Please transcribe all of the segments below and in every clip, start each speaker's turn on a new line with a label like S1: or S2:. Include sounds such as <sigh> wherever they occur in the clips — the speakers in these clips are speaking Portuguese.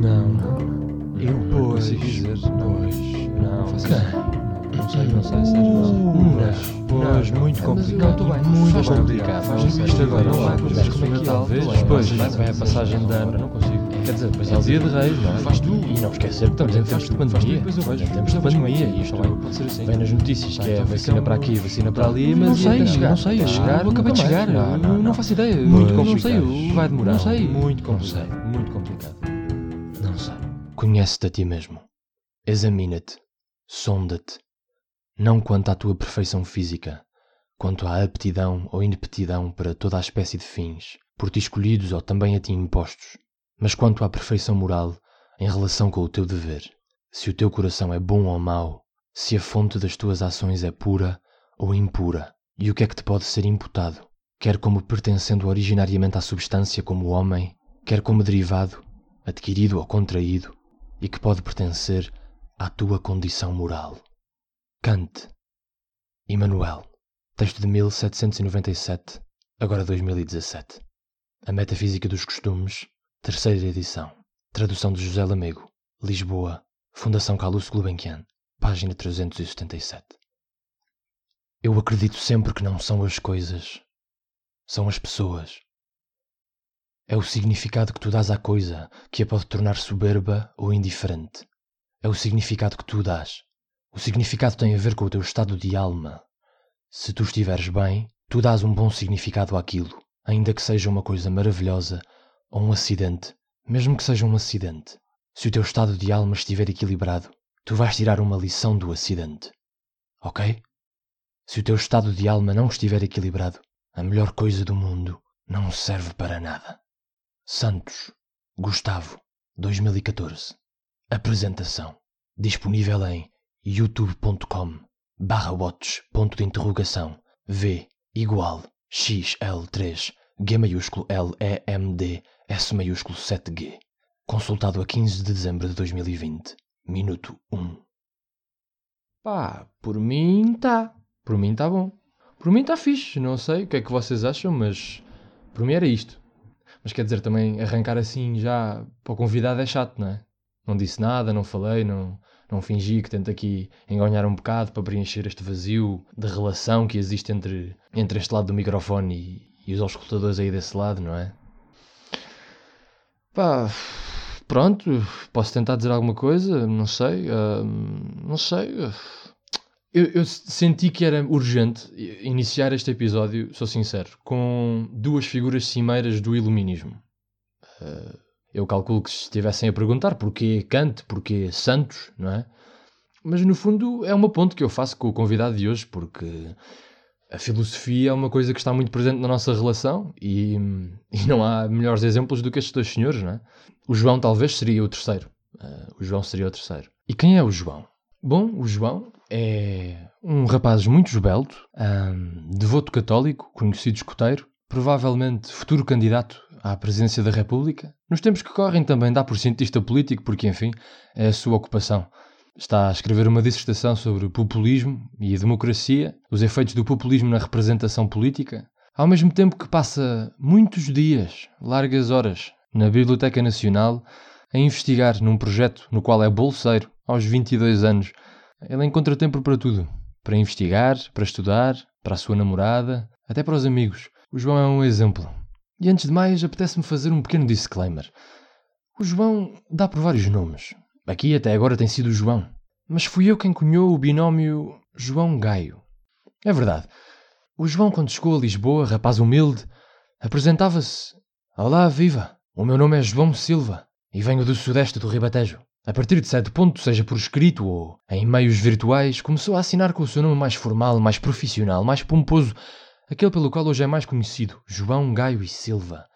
S1: Não, não. Eu não consigo dizer. Não, não. Faço Não sei, não sei. Não, pois, muito complicado. Não. Muito complicado. Faz isto agora. Não vai, mas como é que talvez. Depois, vai a passagem de ano. Não consigo. Quer dizer, depois é o dia de reis, não é? Faz tu. E não esquecer que estamos em tempos de pandemia. Em tempos de pandemia. E isto assim. Vem nas notícias que é vacina para aqui, vacina para ali, mas. Não sei, não sei. Chegar. Eu acabei de chegar. Não faço ideia. Muito complicado. Não sei. Vai demorar. Não sei. Muito complicado. Muito complicado. Não sei.
S2: Conhece-te a ti mesmo. Examina-te. Sonda-te. Não quanto à tua perfeição física, quanto à aptidão ou ineptidão para toda a espécie de fins, por ti escolhidos ou também a ti impostos, mas quanto à perfeição moral em relação com o teu dever. Se o teu coração é bom ou mau, se a fonte das tuas ações é pura ou impura, e o que é que te pode ser imputado, quer como pertencendo originariamente à substância como homem, quer como derivado, adquirido ou contraído, e que pode pertencer à tua condição moral. Kant. Immanuel. Texto de 1797, agora 2017. A Metafísica dos Costumes, terceira edição. Tradução de José Lamego. Lisboa. Fundação Carlos Gulbenkian. Página 377. Eu acredito sempre que não são as coisas, são as pessoas. É o significado que tu dás à coisa que a pode tornar soberba ou indiferente. É o significado que tu dás. O significado tem a ver com o teu estado de alma. Se tu estiveres bem, tu dás um bom significado àquilo, ainda que seja uma coisa maravilhosa ou um acidente, mesmo que seja um acidente. Se o teu estado de alma estiver equilibrado, tu vais tirar uma lição do acidente. Ok? Se o teu estado de alma não estiver equilibrado, a melhor coisa do mundo não serve para nada. Santos, Gustavo, 2014. Apresentação. Disponível em youtube.com barra watch ponto de interrogação V igual XL3 G maiúsculo L E M D S maiúsculo 7G. Consultado a 15 de dezembro de 2020. Minuto 1.
S1: Pá, por mim tá. Por mim tá bom. Por mim tá fixe. Não sei o que é que vocês acham, mas por mim era isto. Mas quer dizer, também arrancar assim já para o convidado é chato, não é? Não disse nada, não falei, não, não fingi que tento aqui enganhar um bocado para preencher este vazio de relação que existe entre, entre este lado do microfone e, e os auscultadores aí desse lado, não é? Pá, pronto, posso tentar dizer alguma coisa, não sei, uh, não sei. Eu, eu, senti que era urgente iniciar este episódio, sou sincero, com duas figuras cimeiras do iluminismo. Uh, eu calculo que se estivessem a perguntar porquê Kant, porquê Santos, não é? Mas no fundo é uma ponte que eu faço com o convidado de hoje, porque a filosofia é uma coisa que está muito presente na nossa relação e, <laughs> e não há melhores exemplos do que estes dois senhores, não é? O João talvez seria o terceiro. Uh, o João seria o terceiro. E quem é o João? Bom, o João é um rapaz muito esbelto, um, devoto católico, conhecido escoteiro, provavelmente futuro candidato à presidência da República. Nos tempos que correm também dá por cientista político, porque enfim, é a sua ocupação. Está a escrever uma dissertação sobre populismo e democracia, os efeitos do populismo na representação política, ao mesmo tempo que passa muitos dias, largas horas, na Biblioteca Nacional a investigar num projeto no qual é bolseiro aos 22 anos. Ele encontra tempo para tudo: para investigar, para estudar, para a sua namorada, até para os amigos. O João é um exemplo. E antes de mais, apetece-me fazer um pequeno disclaimer. O João dá por vários nomes. Aqui até agora tem sido João. Mas fui eu quem cunhou o binómio João Gaio. É verdade. O João, quando chegou a Lisboa, rapaz humilde, apresentava-se. Olá, viva! O meu nome é João Silva e venho do sudeste do Ribatejo. A partir de certo ponto, seja por escrito ou em meios virtuais, começou a assinar com o seu nome mais formal, mais profissional, mais pomposo, aquele pelo qual hoje é mais conhecido, João Gaio e Silva.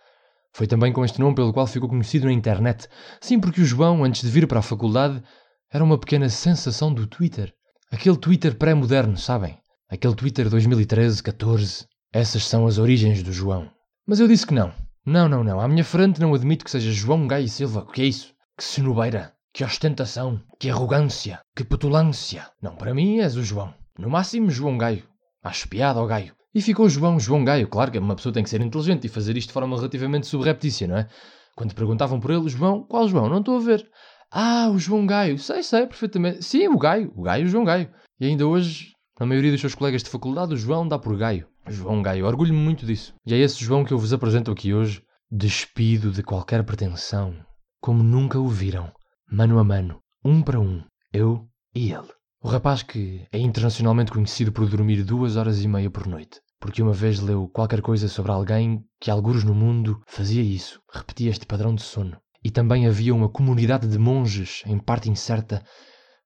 S1: Foi também com este nome pelo qual ficou conhecido na internet. Sim, porque o João, antes de vir para a faculdade, era uma pequena sensação do Twitter. Aquele Twitter pré-moderno, sabem? Aquele Twitter 2013, 14. Essas são as origens do João. Mas eu disse que não. Não, não, não. À minha frente não admito que seja João Gaio e Silva. O que é isso? Que senobeira. Que ostentação. Que arrogância. Que petulância. Não, para mim és o João. No máximo, João Gaio. Acho piada ao Gaio.
S2: E ficou João, João Gaio. Claro que uma pessoa tem que ser inteligente e fazer isto de forma relativamente subreptícia, não é? Quando perguntavam por ele, João, qual João? Não estou a ver. Ah, o João Gaio. Sei, sei, perfeitamente. Sim, o Gaio. O Gaio, o João Gaio. E ainda hoje, na maioria dos seus colegas de faculdade, o João dá por Gaio. João Gaio. Orgulho-me muito disso. E é esse João que eu vos apresento aqui hoje, despido de qualquer pretensão, como nunca o viram, mano a mano, um para um, eu e ele. O rapaz que é internacionalmente conhecido por dormir duas horas e meia por noite, porque uma vez leu qualquer coisa sobre alguém que, alguns no mundo, fazia isso, repetia este padrão de sono. E também havia uma comunidade de monges, em parte incerta,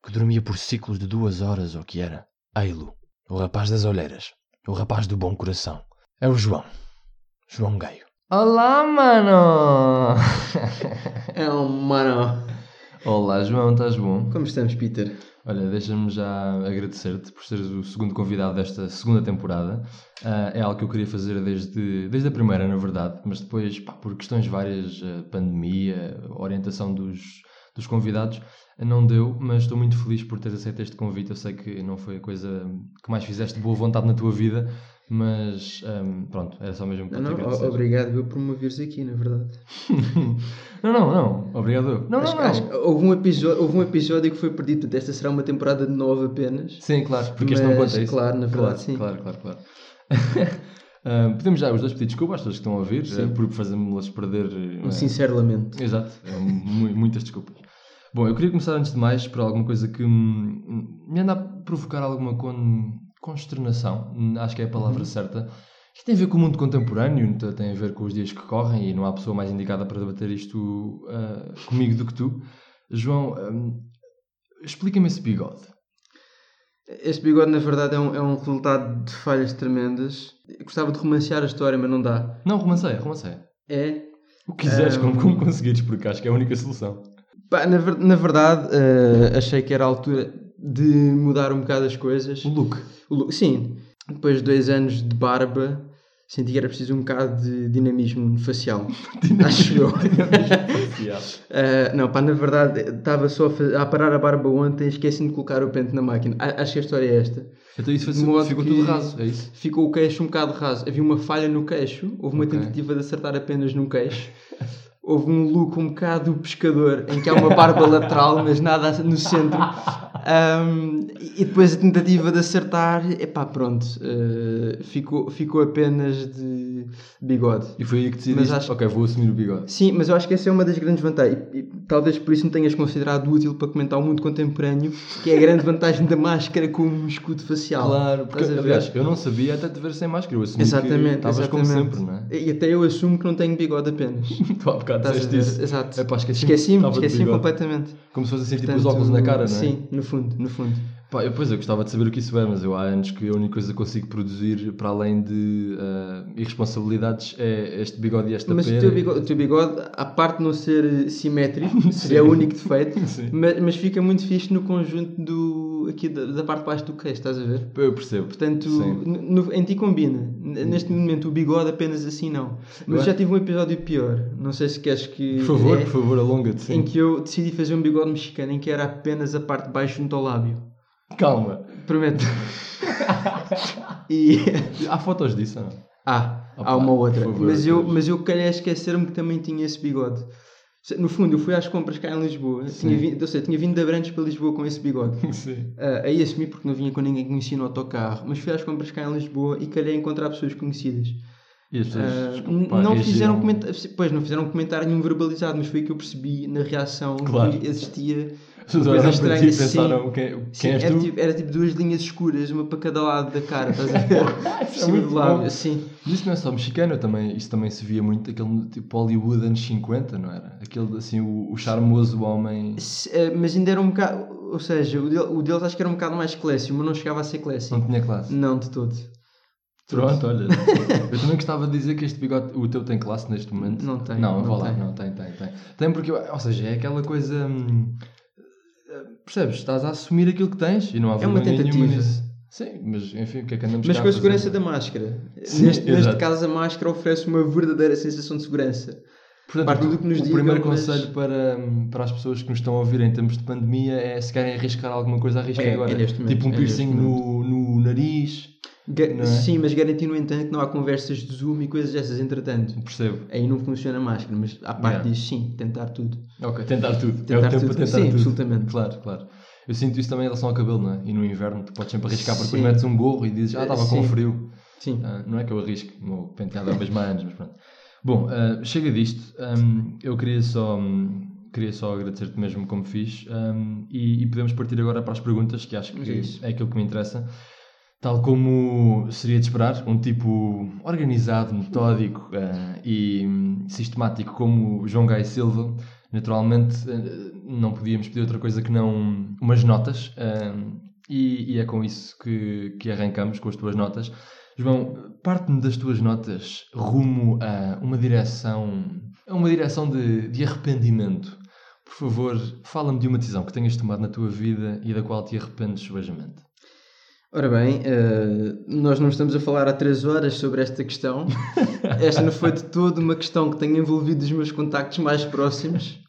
S2: que dormia por ciclos de duas horas ou que era. Eilo, o rapaz das olheiras, o rapaz do bom coração. É o João. João Gaio.
S1: Olá, mano!
S3: É um mano.
S1: Olá, João, estás bom?
S3: Como estamos, Peter?
S1: Olha, deixa-me já agradecer-te por seres o segundo convidado desta segunda temporada. Ah, é algo que eu queria fazer desde, desde a primeira, na verdade, mas depois, pá, por questões várias, ah, pandemia, orientação dos, dos convidados, não deu, mas estou muito feliz por teres aceito este convite. Eu sei que não foi a coisa que mais fizeste de boa vontade na tua vida, mas ahm, pronto, era só mesmo para
S3: Não, não, o- obrigado eu por me vires aqui, na verdade. <laughs>
S1: não, não, não, obrigado. eu. Não,
S3: acho,
S1: não, não.
S3: acho houve, um episódio, houve um episódio que foi perdido, esta será uma temporada de nove apenas.
S1: Sim, claro, porque este não
S3: Mas,
S1: conta isso.
S3: claro, na verdade,
S1: claro,
S3: sim.
S1: Claro, claro, claro. Ah, <laughs> podemos já os dois pedir desculpa às pessoas que estão a ouvir,
S3: Sim.
S1: eh, por fazermos-las perder. eh,
S3: Um sincero lamento.
S1: Exato, mu- muitas desculpas. Bom, eu queria começar antes de mais por alguma coisa que hum, me anda a provocar alguma con- consternação, acho que é a palavra certa. Isto tem a ver com o mundo contemporâneo, t- tem a ver com os dias que correm e não há pessoa mais indicada para debater isto ah, comigo do que tu. João, hum, explica-me esse bigode.
S3: Este bigode, na verdade, é um, é um resultado de falhas tremendas. Eu gostava de romancear a história, mas não dá.
S1: Não, romanceia, romanceia.
S3: É.
S1: O que quiseres,
S3: Hum.
S1: como, como conseguires, porque acho que é a única solução.
S3: Pá, na verdade, eh, achei que era a altura de mudar um bocado as coisas.
S1: O look.
S3: O look- Sim, depois de dois anos de barba, senti que era preciso um bocado de dinamismo facial. <laughs> Acho eu. Uh, não, pá, na verdade, estava só a, a parar a barba ontem e esqueci-me de colocar o pente na máquina. A- acho que a história é esta.
S1: Então isso
S3: modo
S1: ficou tudo raso, é isso?
S3: Ficou o queixo um bocado raso. Havia uma falha no queixo, houve uma
S1: Ok.
S3: tentativa de acertar apenas no queixo. <laughs> Houve um look um bocado pescador, em que há uma barba <laughs> lateral, mas nada no centro. Um, e depois a tentativa de acertar, epá, pronto, uh, ficou, ficou apenas de bigode.
S1: E foi aí que decidiste,
S3: acho-
S1: ok, vou assumir o bigode.
S3: Sim, mas eu acho que essa é uma das grandes vantagens. E, e talvez por isso me tenhas considerado útil para comentar o mundo contemporâneo, que é a grande vantagem da máscara como escudo facial.
S1: Claro, porque
S3: Estás a ver?
S1: aliás, eu não sabia até te ver sem máscara, eu assumi
S3: Exatamente,
S1: que estavas como sempre, não é?
S3: E até eu assumo que não tenho bigode apenas. <laughs>
S1: Tu há bocado
S3: Estás a
S1: disseste isso.
S3: Exato.
S1: Esqueci-me bigode.
S3: completamente.
S1: Como se fosse assim, tipo
S3: Portanto,
S1: os óculos na cara, não é?
S3: Sim, no fundo, no fundo.
S1: Pá, eu, pois, eu gostava de saber o que isso é, mas eu há anos que a única coisa que consigo produzir, para além de ah, irresponsabilidades, é este bigode e esta
S3: Mas o
S1: pera.
S3: teu, bigode, o teu bigode, a parte de não ser eh, simétrico, <laughs> seria o único defeito, <laughs> mas, mas fica muito fixe no conjunto do, aqui da, da parte de baixo do queixo, estás a ver?
S1: Eu percebo.
S3: Portanto, no- em ti combina. N- Neste momento, o bigode apenas assim não. Mas já tive um episódio pior. Não sei se queres que.
S1: Por favor,
S3: é,
S1: por favor, alonga-te.
S3: Em que eu decidi fazer um bigode mexicano em que era apenas a parte de baixo junto ao lábio.
S1: Calma.
S3: Prometo. <laughs> e.
S1: Há fotos disso não?
S3: Ah,
S1: Opa,
S3: há uma outra.
S1: favor,
S3: mas, eu, mas eu calhei a esquecer-me que também tinha esse bigode. No fundo, eu fui às compras cá em Lisboa.
S1: Sim.
S3: Tinha vindo, ou seja, tinha vindo de Abrantes para Lisboa com esse bigode. <laughs>
S1: Sim.
S3: Ah, aí assumi porque não vinha com ninguém conhecido no autocarro. Mas fui às compras cá em Lisboa e calhei a encontrar pessoas conhecidas.
S1: E as pessoas. Pá,
S3: não fizeram comentário, pois não fizeram comentário nenhum verbalizado, mas foi que eu percebi na reação
S1: Claro.
S3: que existia. Coisa estranha, sim.
S1: pensaram quem, quem
S3: Sim, era, tipo, era tipo duas linhas escuras, uma para cada lado da cara, estás a <laughs> ver? Por
S1: é
S3: cima do lábio,
S1: bom.
S3: sim.
S1: Mas isso não é só mexicano, também, isso também se via muito aquele tipo Hollywood anos 50, não era? Aquele assim, o, o charmoso homem.
S3: Se- eh, Mas ainda era um bocado, ou seja, o, o deles acho que era um bocado mais clássico, mas não chegava a ser
S1: Não
S3: clássico.
S1: tinha classe.
S3: Não, de todo.
S1: Pronto, olha. <laughs> eu também gostava de dizer que este bigode, o teu tem classe neste momento.
S3: Não tem,
S1: Não,
S3: não
S1: lá,
S3: tem.
S1: não, tem, tem, tem. Tem porque, ou seja, é aquela coisa. hum, percebes? Estás a assumir aquilo que tens e não há
S3: É uma
S1: vergonha nenhuma
S3: tentativa.
S1: nisso. Sim, mas enfim, o que é que andamos
S3: Mas
S1: cá
S3: com a
S1: fazer?
S3: segurança da máscara.
S1: Sim,
S3: neste, neste
S1: exato.
S3: caso, a máscara oferece uma verdadeira sensação de segurança.
S1: Portanto,
S3: Parte
S1: o,
S3: que nos
S1: o
S3: digam,
S1: primeiro
S3: mas-
S1: conselho para, para as pessoas que nos estão a ouvir em tempos de pandemia é se querem arriscar alguma coisa, arrisquem
S3: É,
S1: agora.
S3: é neste momento,
S1: tipo um
S3: é
S1: piercing
S3: neste
S1: no, no nariz.
S3: Ga-
S1: é?
S3: Sim, mas garantir, no entanto, que não há conversas de Zoom e coisas dessas entretanto.
S1: Percebo.
S3: Aí não funciona a máscara, mas à parte
S1: Yeah.
S3: disso, sim, tentar tudo.
S1: Ok, tentar tudo. é
S3: Tentar
S1: o tempo
S3: tudo.
S1: para tentar
S3: Sim,
S1: tudo.
S3: absolutamente.
S1: Claro, claro. Eu sinto isso também em relação ao cabelo, não é? E no inverno tu podes sempre arriscar porque depois metes um gorro e dizes, ah, estava com frio.
S3: Sim.
S1: Ah, não é que eu arrisque, o meu penteado é o mesmo há anos, mas pronto. Bom, ah, chega disto. Ahm, eu queria só, hum, queria só agradecer-te mesmo como fiz ahm, e, e podemos partir agora para as perguntas, que acho que
S3: isso.
S1: é aquilo que me interessa. Tal como seria de esperar, um tipo organizado, metódico ah, e sistemático como João Gai Silva, naturalmente ah, não podíamos pedir outra coisa que não umas notas. ahm, e, e é com isso que, que arrancamos, com as tuas notas. João, parte-me das tuas notas rumo a uma direção, a uma direção de, de arrependimento. Por favor, fala-me de uma decisão que tenhas tomado na tua vida e da qual te arrependes subejamente.
S3: Ora bem, eh, nós não estamos a falar há três horas sobre esta questão. Esta não foi de todo uma questão que tenha envolvido os meus contactos mais próximos.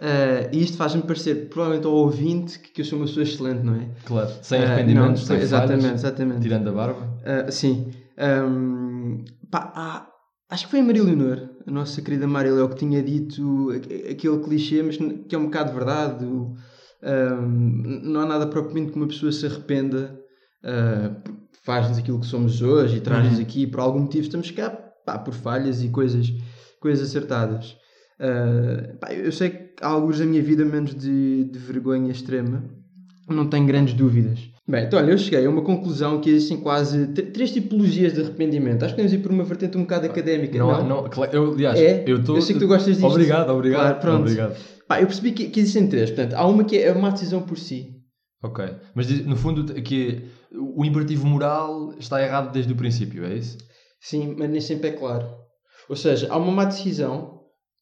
S3: Eh, e isto faz-me parecer, provavelmente ao ouvinte, que, que eu sou uma pessoa excelente, não é?
S1: Claro, sem
S3: Eh,
S1: arrependimentos,
S3: não,
S1: sem
S3: exatamente,
S1: falhas,
S3: exatamente.
S1: tirando a barba.
S3: Ah, sim. Ahm, pá, há- acho que foi a Maria Leonor, a nossa querida Maria Leonor, que tinha dito aqu- aquele clichê, mas que é um bocado verdade. o- ahm, não há nada propriamente que uma pessoa se arrependa, ah, faz-nos aquilo que somos hoje e traz-nos
S1: Uhum.
S3: aqui por algum motivo. Estamos cá pá, por falhas e coisas, coisas acertadas. Ah, pá, eu sei que há alguns da minha vida menos de, de vergonha extrema, não tenho grandes dúvidas. Bem, então olha, eu cheguei a uma conclusão que existem quase tr- três tipologias de arrependimento. Acho que podemos ir por uma vertente um bocado académica.
S1: Não,
S3: Não,
S1: há- não, claro, eu, aliás,
S3: É?
S1: eu estou.
S3: Eu sei que tu gostas disto.
S1: Obrigado, obrigado.
S3: Claro, pronto.
S1: Obrigado.
S3: Pá, eu percebi que, que existem três. Portanto, há uma que é uma decisão por si.
S1: Ok. Mas no fundo, que o imperativo moral está errado desde o princípio, é isso?
S3: Sim, mas nem sempre é claro. Ou seja, há uma má decisão.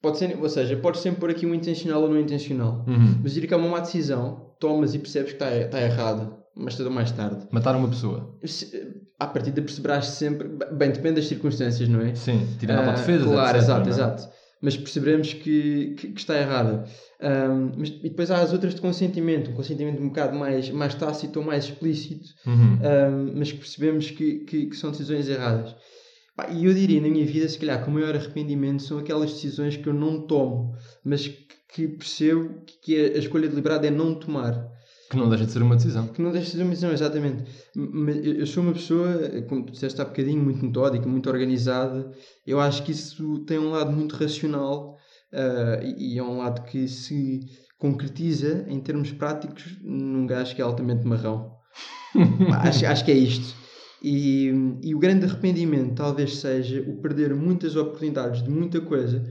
S3: Pode ser, ou seja, podes sempre pôr aqui um intencional ou não intencional.
S1: Uhum.
S3: Mas diria que há uma má decisão, tomas e percebes que está, está errada, mais cedo ou mais tarde.
S1: Matar uma pessoa.
S3: Se- À partida perceberás sempre, bem, depende das circunstâncias, não é?
S1: Sim, tirando
S3: Ah,
S1: a defesa.
S3: Claro,
S1: etc,
S3: exato,
S1: é?
S3: exato. Mas perceberemos que, que, que está errada. Ahm, mas, e depois há as outras de consentimento, um consentimento um bocado mais, mais tácito ou mais explícito,
S1: Uhum.
S3: ahm, mas que percebemos que, que, que são decisões erradas. E eu diria, na minha vida, se calhar, que o maior arrependimento são aquelas decisões que eu não tomo, mas que, percebo que a escolha deliberada é não tomar.
S1: Que não deixa de ser uma decisão.
S3: Que não deixa de ser uma decisão, exatamente. Mas eu sou uma pessoa, como tu disseste há bocadinho, muito metódica, muito organizada. Eu acho que isso tem um lado muito racional ah, e, é um lado que se concretiza em termos práticos num gajo que é altamente marrão. <laughs> Acho, acho que é isto. E, e o grande arrependimento talvez seja o perder muitas oportunidades de muita coisa.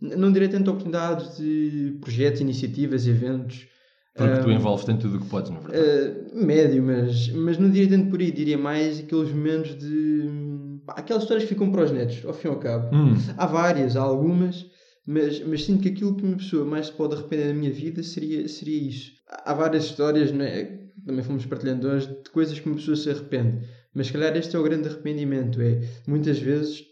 S3: Não direi tanto oportunidades de projetos, iniciativas, eventos.
S1: Porque tu envolves em tudo o que podes, na verdade.
S3: Uh, médio, mas, mas não diria tanto por aí, diria mais aqueles momentos de. pá, aquelas histórias que ficam para os netos, ao fim e ao cabo.
S1: Hum,
S3: Há várias, há algumas, mas, mas sinto que aquilo que uma pessoa mais se pode arrepender da minha vida seria, seria isso. Há várias histórias, é? também fomos partilhando hoje, de coisas que uma pessoa se arrepende, mas se calhar este é o grande arrependimento: é muitas vezes.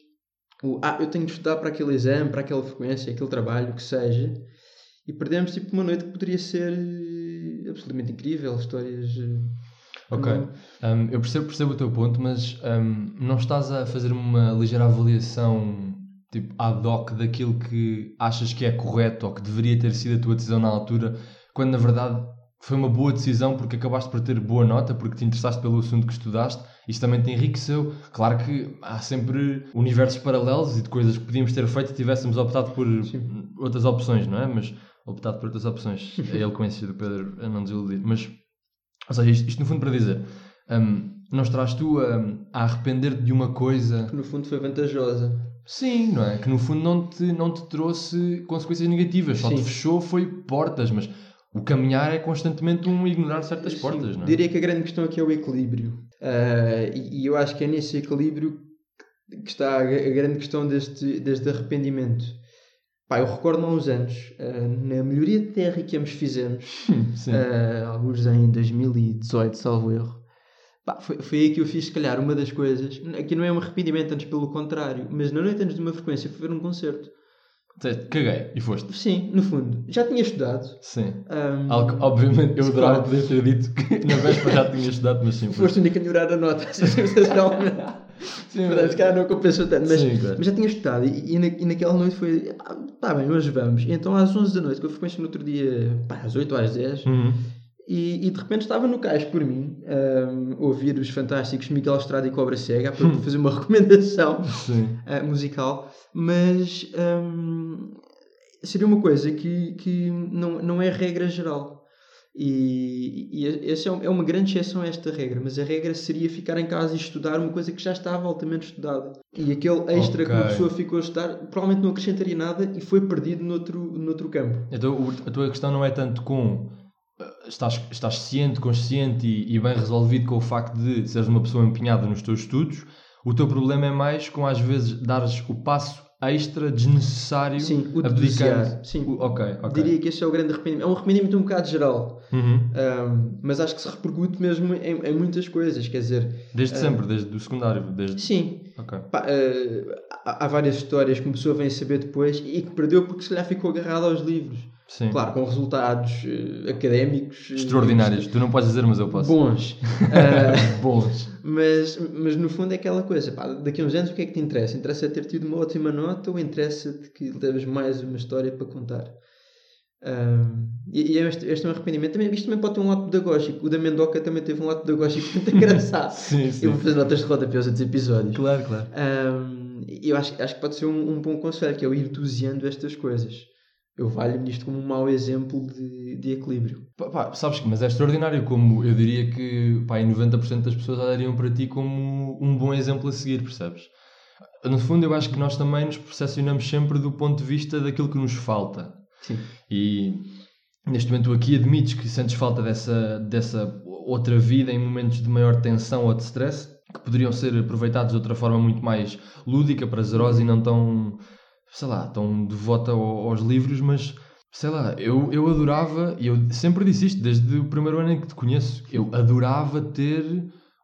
S3: O, ah, eu tenho de estudar para aquele exame, para aquela frequência, aquele trabalho, o que seja, e perdemos tipo uma noite que poderia ser absolutamente incrível, histórias. eh,
S1: ok. Um, eu percebo, percebo o teu ponto, mas um, não estás a fazer uma ligeira avaliação tipo ad hoc daquilo que achas que é correto ou que deveria ter sido a tua decisão na altura, quando na verdade foi uma boa decisão porque acabaste por ter boa nota, porque te interessaste pelo assunto que estudaste, isso também te enriqueceu. Claro que há sempre universos paralelos e de coisas que podíamos ter feito e tivéssemos optado por
S3: Sim.
S1: outras opções, não é? Mas optado por outras opções. <laughs> É ele conhecido do Pedro a não desiludir. Mas, ou seja, isto, isto no fundo para dizer, hum, não estás tu a, a arrepender-te de uma coisa
S3: que no fundo foi vantajosa.
S1: Sim, não é? Que no fundo não te, não te trouxe consequências negativas, só te
S3: Sim.
S1: fechou foi portas, mas o caminhar é constantemente um ignorar certas
S3: Sim,
S1: portas, não é?
S3: Diria que a grande questão aqui é o equilíbrio. Ah, e, e eu acho que é nesse equilíbrio que está a, a grande questão deste, deste arrependimento. Pá, eu recordo-me há uns anos, ah, na melhoria de terra que ambos fizemos, ah, alguns em 2018, salvo erro. Pá, foi, foi aí que eu fiz, se calhar, uma das coisas. Aqui não é um arrependimento, antes pelo contrário, mas na noite antes de uma frequência fui ver um concerto.
S1: Caguei e foste.
S3: Sim, no fundo. Já tinha estudado.
S1: Sim.
S3: Ahm,
S1: Algo, que, obviamente, eu adorava
S3: claro.
S1: poder ter dito que <laughs> na véspera já tinha estudado, mas sim.
S3: Foste o único a melhorar a nota, <laughs> sensacionalmente. <laughs>
S1: Sim,
S3: Portanto, se calhar não compensou tanto, mas,
S1: Sim, claro.
S3: mas já tinha estudado e, e, na- e naquela noite foi, "Ah, tá bem, hoje vamos. E então às 11 da noite, com a frequência no outro dia, pá, às 8 ou às 10,
S1: Uhum.
S3: e, e de repente estava no cais por mim, a ouvir os fantásticos Miguel Estrada e Cobra Cega, para fazer uma <laughs> recomendação ah, musical, mas ahm, seria uma coisa que, que não, não é regra geral. E, e essa é um- é uma grande exceção a esta regra, mas a regra seria ficar em casa e estudar uma coisa que já estava altamente estudada. E aquele extra que uma pessoa ficou a estudar provavelmente não acrescentaria nada e foi perdido noutro, noutro campo.
S1: Então a tua questão não é tanto com eh, estás, estás ciente, consciente e, e bem resolvido com o facto de seres uma pessoa empenhada nos teus estudos, o teu problema é mais com às vezes dares o passo extra desnecessário
S3: Sim, o deduziar, sim.
S1: O- ok, ok.
S3: Diria que esse é o grande arrependimento. É um arrependimento um bocado geral,
S1: Uhum.
S3: ahm, mas acho que se repercute mesmo em, em muitas coisas. Quer dizer,
S1: Desde
S3: Ah.
S1: sempre, desde o secundário, desde.
S3: sim,
S1: Ok.
S3: Pá, eh, há, há várias histórias que uma pessoa vem saber depois e que perdeu porque se calhar ficou agarrado aos livros.
S1: Sim.
S3: Claro, com resultados eh, académicos eh,
S1: Extraordinários. Tu não podes dizer, mas eu posso.
S3: bons. <laughs> Eh,
S1: Bons.
S3: mas, mas no fundo é aquela coisa, pá, daqui a uns anos o que é que te interessa? Interessa ter tido uma ótima nota ou interessa-te que leves mais uma história para contar? E e este, este é um arrependimento. Também, isto também pode ter um lado pedagógico. O da Mendoca também teve um lado pedagógico muito <laughs> engraçado.
S1: Sim, sim.
S3: Eu vou fazer notas de rodapé aos outros episódios.
S1: Claro, claro.
S3: Eu acho, acho que pode ser um, um bom conselho, que é o ir doseando estas coisas. Eu valho-me nisto como um mau exemplo de, de equilíbrio.
S1: Pá, pá, sabes que, mas é extraordinário como eu diria que pá, em 90% das pessoas olhariam para ti como um bom exemplo a seguir, percebes? No fundo, eu acho que nós também nos percepcionamos sempre do ponto de vista daquilo que nos falta.
S3: Sim.
S1: E neste momento aqui admites que sentes falta dessa, dessa outra vida em momentos de maior tensão ou de stress, que poderiam ser aproveitados de outra forma muito mais lúdica, prazerosa e não tão, sei lá, tão devota ao- aos livros, mas sei lá, eu, eu adorava, e eu sempre disse isto desde o primeiro ano em que te conheço, eu adorava ter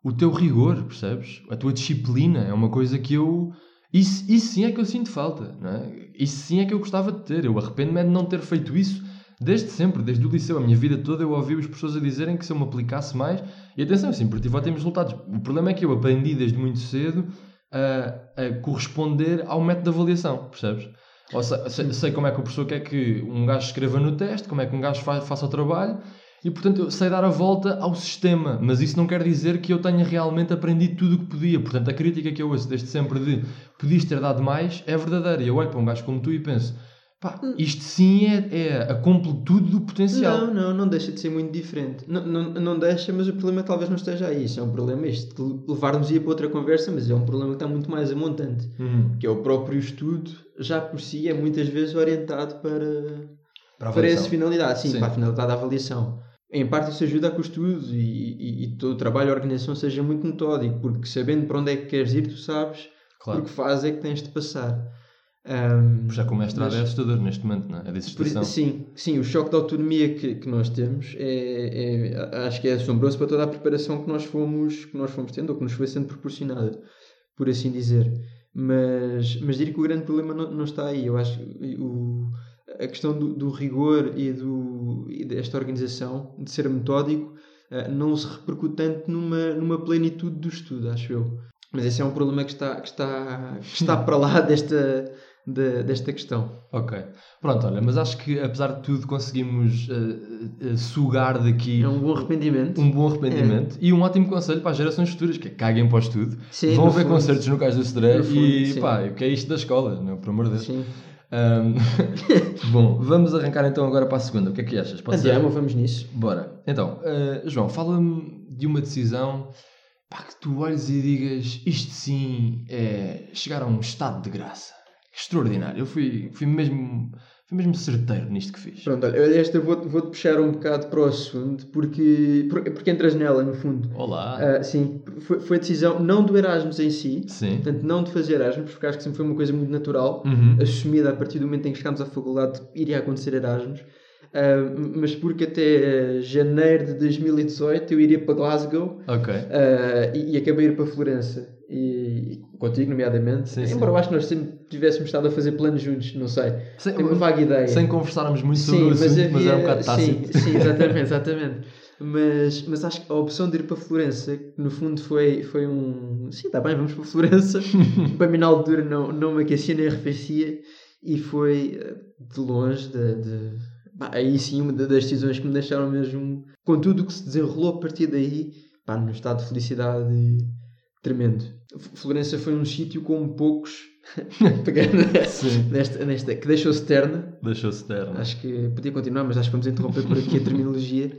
S1: o teu rigor, percebes? A tua disciplina é uma coisa que eu. Isso, isso sim é que eu sinto falta, não é? Isso sim é que eu gostava de ter. Eu arrependo-me é de não ter feito isso desde sempre, desde o liceu. A minha vida toda eu ouvi as pessoas a dizerem que se eu me aplicasse mais. E atenção, eu sempre tive ótimos resultados. O problema é que eu aprendi desde muito cedo a, a corresponder ao método de avaliação, percebes? Ou se- sei, sei como é que o professor quer que um gajo escreva no teste, como é que um gajo fa- faça o trabalho, e portanto eu sei dar a volta ao sistema, mas isso não quer dizer que eu tenha realmente aprendido tudo o que podia. Portanto, a crítica que eu ouço desde sempre de podias ter dado mais é verdadeira. E eu olho para um gajo como tu e penso, pá, isto sim é, é a completude do potencial.
S3: Não, não, não deixa de ser muito diferente. Não, não, não deixa, mas o problema talvez não esteja aí. Isso é um problema, isto de levar-nos ia para outra conversa, mas é um problema que está muito mais amontante.
S1: Uhum.
S3: Que é o próprio estudo, já por si, é muitas vezes orientado para,
S1: Para a
S3: para essa finalidade, sim,
S1: Sim.
S3: para a finalidade da avaliação. Em parte isso ajuda a que o estudo e, e, e todo o trabalho e a organização seja muito metódico, porque sabendo para onde é que queres ir, tu sabes
S1: Claro.
S3: por que fase é que tens de passar. Ahm,
S1: Já como mestrado
S3: mas-
S1: é assustador neste momento, não é? A
S3: por-
S1: dissertação.
S3: sim, sim, o choque de autonomia que, que nós temos é, é- acho que é assombroso para toda a preparação que nós fomos, que nós fomos tendo ou que nos foi sendo proporcionada, por assim dizer. Mas, mas diria que o grande problema não, não está aí. Eu acho que o, a questão do, do rigor e, do, e desta organização, de ser metódico, eh, não se repercute tanto numa, numa plenitude do estudo, acho eu. Mas esse é um problema que está, que está, que está para lá desta, de- desta questão.
S1: Ok. Pronto, olha, mas acho que apesar de tudo conseguimos eh, eh, sugar daqui
S3: É um bom arrependimento.
S1: um bom arrependimento e um ótimo conselho para as gerações futuras, que é caguem para o estudo,
S3: Sim,
S1: vão ver
S3: fundo.
S1: concertos no Cais do
S3: fundo,
S1: e
S3: sim.
S1: pá, o que é isto da escola, não, por amor de Deus.
S3: Sim.
S1: Ahm, <laughs> bom, vamos arrancar então agora para a segunda. O que é que achas? Pode ser?
S3: Andiamo, vamos nisso.
S1: Bora. Então, eh, João, fala-me de uma decisão pá, que tu olhes e digas isto sim é chegar a um estado de graça. Extraordinário. Eu fui, fui, mesmo, fui mesmo certeiro nisto que fiz.
S3: Pronto, olha, esta vou-te vou puxar um bocado para o assunto porque, porque, entras nela, no fundo.
S1: Olá.
S3: Ah, sim, foi, foi a decisão não do Erasmus em si,
S1: Sim.
S3: portanto, não de fazer Erasmus, porque acho que sempre foi uma coisa muito natural,
S1: Uhum.
S3: assumida a partir do momento em que chegámos à faculdade iria acontecer Erasmus. Ah, mas porque até ah, janeiro de 2018 eu iria para Glasgow
S1: Ok.
S3: ah, e, e acabei ir para Florença. E, e contigo, nomeadamente.
S1: Sim,
S3: Embora
S1: sim.
S3: eu acho que nós sempre tivéssemos estado a fazer planos juntos, não sei.
S1: Sem,
S3: Tenho uma vaga ideia.
S1: sem conversarmos muito sobre
S3: Sim,
S1: o
S3: mas,
S1: assunto, mas, era um
S3: havia-
S1: bocado tácito.
S3: Sim, sim, exatamente, exatamente. Mas, mas acho que a opção de ir para Florença, que no fundo foi, foi um. Sim, está bem, vamos para Florença. <laughs> para mim, na altura, não, não me aquecia nem arrefecia. E foi eh, de longe, de, de- pá, aí sim, uma da- das decisões que me deixaram mesmo. Com tudo o que se desenrolou a partir daí, pá, num estado de felicidade tremendo. Florença foi um sítio como poucos. <laughs> pegando nesta, nesta, que deixou-se terna.
S1: Deixou-se terno.
S3: Acho que podia continuar, mas acho que vamos interromper por aqui a terminologia.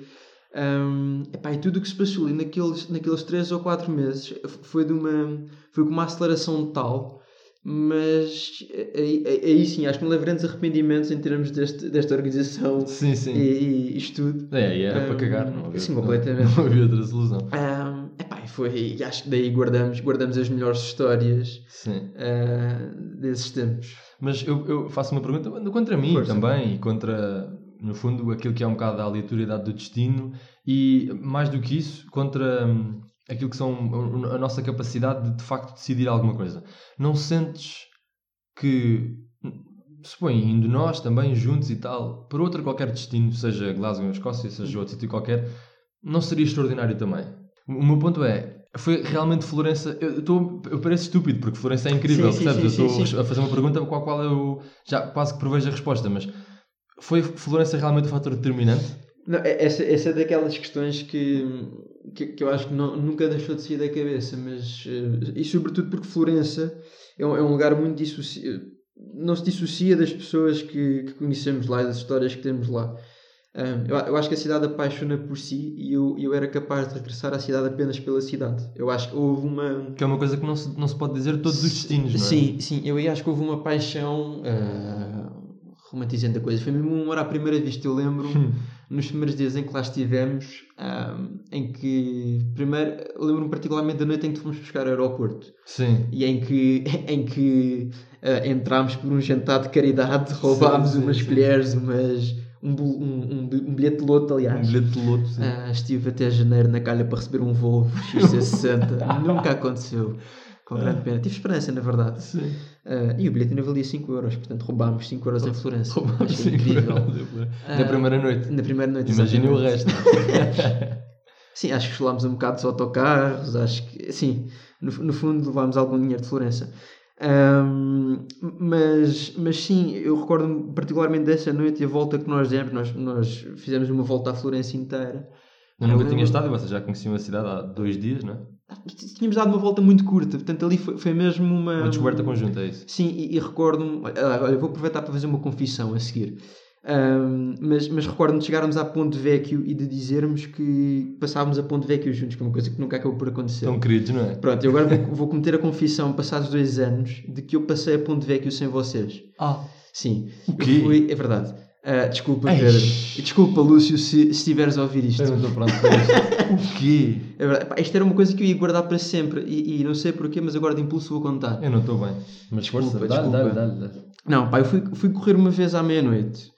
S3: Um, epá, e tudo o que se passou ali naqueles, naqueles 3 ou 4 meses foi, de uma, foi com uma aceleração tal, mas aí, aí- sim, acho que não levo grandes arrependimentos em termos deste, desta organização
S1: Sim,
S3: e,
S1: sim.
S3: e isto tudo.
S1: É, e era
S3: Um,
S1: para cagar. Não havia,
S3: sim,
S1: não-
S3: completamente. <laughs>
S1: Não, havia outra solução.
S3: Um, epá, e foi, e acho que daí guardamos, guardamos as melhores histórias uh, desses tempos.
S1: Mas eu, eu faço uma pergunta contra mim
S3: Força.
S1: também e contra, no fundo, aquilo que é um bocado a aleatoriedade do destino e, mais do que isso, contra hum, aquilo que são a nossa capacidade de, de facto, decidir alguma coisa. Não sentes que, hum, supõe, indo nós também juntos e tal, para outro qualquer destino, seja Glasgow ou Escócia, seja outro sítio qualquer, não seria extraordinário também? O meu ponto é, foi realmente Florença. Eu, estou, eu pareço estúpido porque Florença é incrível,
S3: Sim,
S1: percebes?
S3: sim,
S1: eu
S3: sim,
S1: estou a fazer uma pergunta com a qual eu já quase que prevejo a resposta, mas foi Florença realmente o fator determinante?
S3: Não, é- essa, essa é daquelas questões que, que, que eu acho que não- nunca deixou de sair da cabeça, mas eh, e sobretudo porque Florença é um, é um lugar muito dissocia, não se dissocia das pessoas que, que conhecemos lá e das histórias que temos lá. Eu, eu acho que a cidade apaixona por si e eu, eu era capaz de regressar à cidade apenas pela cidade. Eu acho que houve uma.
S1: Que é uma coisa que não se, não se pode dizer todos os destinos, não é?
S3: Sim, sim, eu aí acho que houve uma paixão romantizando a coisa. Foi mesmo um amor à primeira vista. Eu lembro
S1: Hum.
S3: nos primeiros dias em que lá estivemos, ahm, em que, primeiro, lembro-me particularmente da noite em que fomos buscar ao aeroporto
S1: Sim.
S3: e em que, <laughs> em que ah, entrámos por um jantar de caridade, roubámos
S1: sim,
S3: umas
S1: sim.
S3: colheres, umas, um, um, um, um bilhete de loto,
S1: Um
S3: aliás.
S1: bilhete de loto, sim.
S3: Ah, estive até janeiro na calha para receber um Volvo XC60, <laughs> nunca aconteceu. Com grande pena. Tive esperança, na verdade.
S1: Sim.
S3: Ah, e o bilhete ainda valia 5 euros, portanto roubámos 5 euros em Florença.
S1: Roubámos
S3: Achei
S1: cinco
S3: incrível.
S1: euros. Na
S3: Ah,
S1: primeira noite.
S3: Na primeira noite.
S1: Imaginem o resto. <laughs>
S3: Sim, acho que falámos um bocado dos autocarros, acho que, sim, no, no fundo levámos algum dinheiro de Florença. Ahm, mas, mas sim, eu recordo-me particularmente dessa noite e a volta que nós demos, nós, nós fizemos uma volta à Florença inteira.
S1: Eu nunca
S3: Eu
S1: tinha estado e vocês já conheciam a cidade há dois dias, não é?
S3: Tínhamos dado uma volta muito curta, portanto ali foi, foi mesmo uma...
S1: Uma descoberta conjunta, é isso.
S3: Sim, e, e recordo-me. Olha, olha, vou aproveitar para fazer uma confissão a seguir. Ahm, mas mas recordo-me de chegarmos a Ponte Vecchio e de dizermos que passávamos a Ponte Vecchio juntos, que é uma coisa que nunca acabou por acontecer.
S1: Tão queridos, não é?
S3: Pronto, eu agora vou, vou cometer a confissão, passados dois anos, de que eu passei a Ponte Vecchio sem vocês.
S1: Ah.
S3: Sim,
S1: O quê?
S3: fui, é verdade. Ah, desculpa,
S1: Eish.
S3: Pedro. Desculpa, Lúcio, se, se estiveres a ouvir isto.
S1: Eu não estou pronto para isto. <laughs> o quê?
S3: É verdade. Pá, isto era uma coisa que eu ia guardar para sempre e, e não sei porquê, mas agora de impulso vou contar.
S1: Eu não estou bem. Mas
S3: Desculpa,
S1: força, dá-lhe,
S3: desculpa.
S1: dá-lhe, dá-lhe.
S3: Não, pá, eu fui, fui correr uma vez à meia-noite.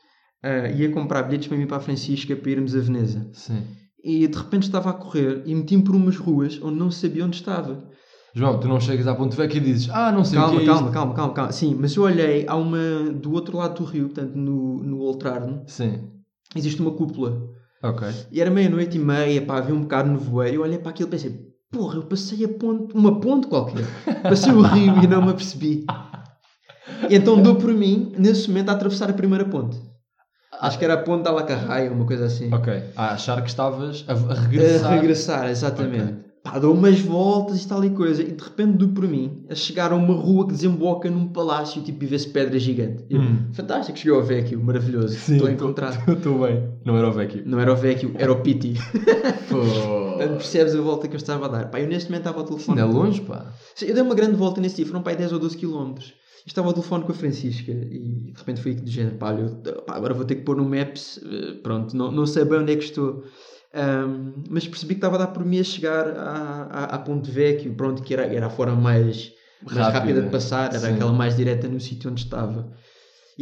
S3: Ah, ia comprar bilhetes para mim para a Francisca para irmos a Veneza.
S1: Sim.
S3: E de repente estava a correr e meti-me por umas ruas onde não sabia onde estava.
S1: João, tu não chegas à ponto velho e dizes Ah, não sei o
S3: Calma,
S1: que é
S3: calma,
S1: isto.
S3: calma, calma, calma. Sim, mas eu olhei, há uma do outro lado do rio, portanto no, no Oltrarno,
S1: Sim.
S3: existe uma cúpula.
S1: Ok.
S3: E era meia-noite e meia, pá, havia um bocado de nevoeiro. Eu olhei para aquilo e pensei, porra, eu passei a ponte, uma ponte qualquer. <laughs> Passei o rio e não me apercebi. Então dou por mim, nesse momento, a atravessar a primeira ponte. Acho que era a ponte da Lacarraia, uma coisa assim.
S1: Ok. A achar que estavas a, a
S3: A
S1: regressar.
S3: regressar, exatamente. Pá, dou umas voltas e tal e coisa. E de repente dou por mim a chegar a uma rua que desemboca num palácio, tipo, e vê-se pedra gigante. Eu,
S1: Hum.
S3: Fantástico, cheguei ao Vecchio, maravilhoso.
S1: Sim,
S3: Estou a
S1: estou-
S3: encontrar. <laughs>
S1: Estou bem. Não era o Vecchio.
S3: Não era o Vecchio, era o Piti. <laughs>
S1: Pô.
S3: Portanto, percebes a volta que eu estava a dar. Pá, eu neste momento estava ao telefone.
S1: Ainda é longe, pá.
S3: Sim, Eu dei uma grande volta nesse dia, foram para aí 10 ou 12 km. Estava ao telefone com a Francisca e de repente foi de género, pá, eu- pá, agora vou ter que pôr no Maps, eh, pronto, não, não sei bem onde é que estou. Ahm, mas percebi que estava a dar por mim a chegar à, à, à Ponte Vecchio, pronto, que era, era a forma mais, mais
S1: Rápida.
S3: rápida de passar, era
S1: Sim.
S3: aquela mais direta no sítio onde estava.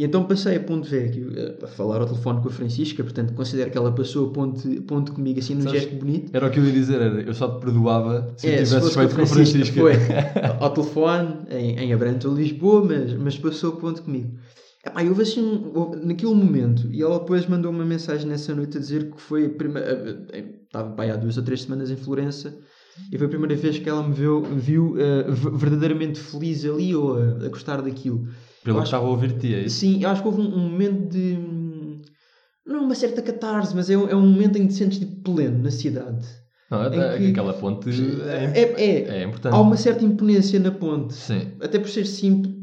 S3: E então passei a ponto velho a falar ao telefone com a Francisca, portanto considero que ela passou a ponto, ponto comigo assim num gesto bonito.
S1: Era o que eu ia dizer, era, eu só te perdoava se
S3: É,
S1: eu
S3: se
S1: tivesses
S3: fosse
S1: feito com a Francisca.
S3: Foi <laughs> ao telefone, em, em Abrantes ou Lisboa, mas, mas passou a ponto comigo. Epá, houve assim, naquele momento, e ela depois mandou uma mensagem nessa noite a dizer que foi a primeira. Estava pá, há duas ou três semanas em Florença e foi a primeira vez que ela me viu, viu eh, v- verdadeiramente feliz ali ou a, a gostar daquilo.
S1: Pelo
S3: Eu
S1: que estava a ouvir-te, é isso?
S3: Sim, eu acho que houve um, um momento de. hum, Não uma certa catarse, mas é, um- é um momento em que te sentes de pleno na cidade.
S1: Não,
S3: que-
S1: aquela ponte é,
S3: É, é,
S1: é importante.
S3: há uma certa imponência na ponte.
S1: Sim.
S3: Até por ser simples,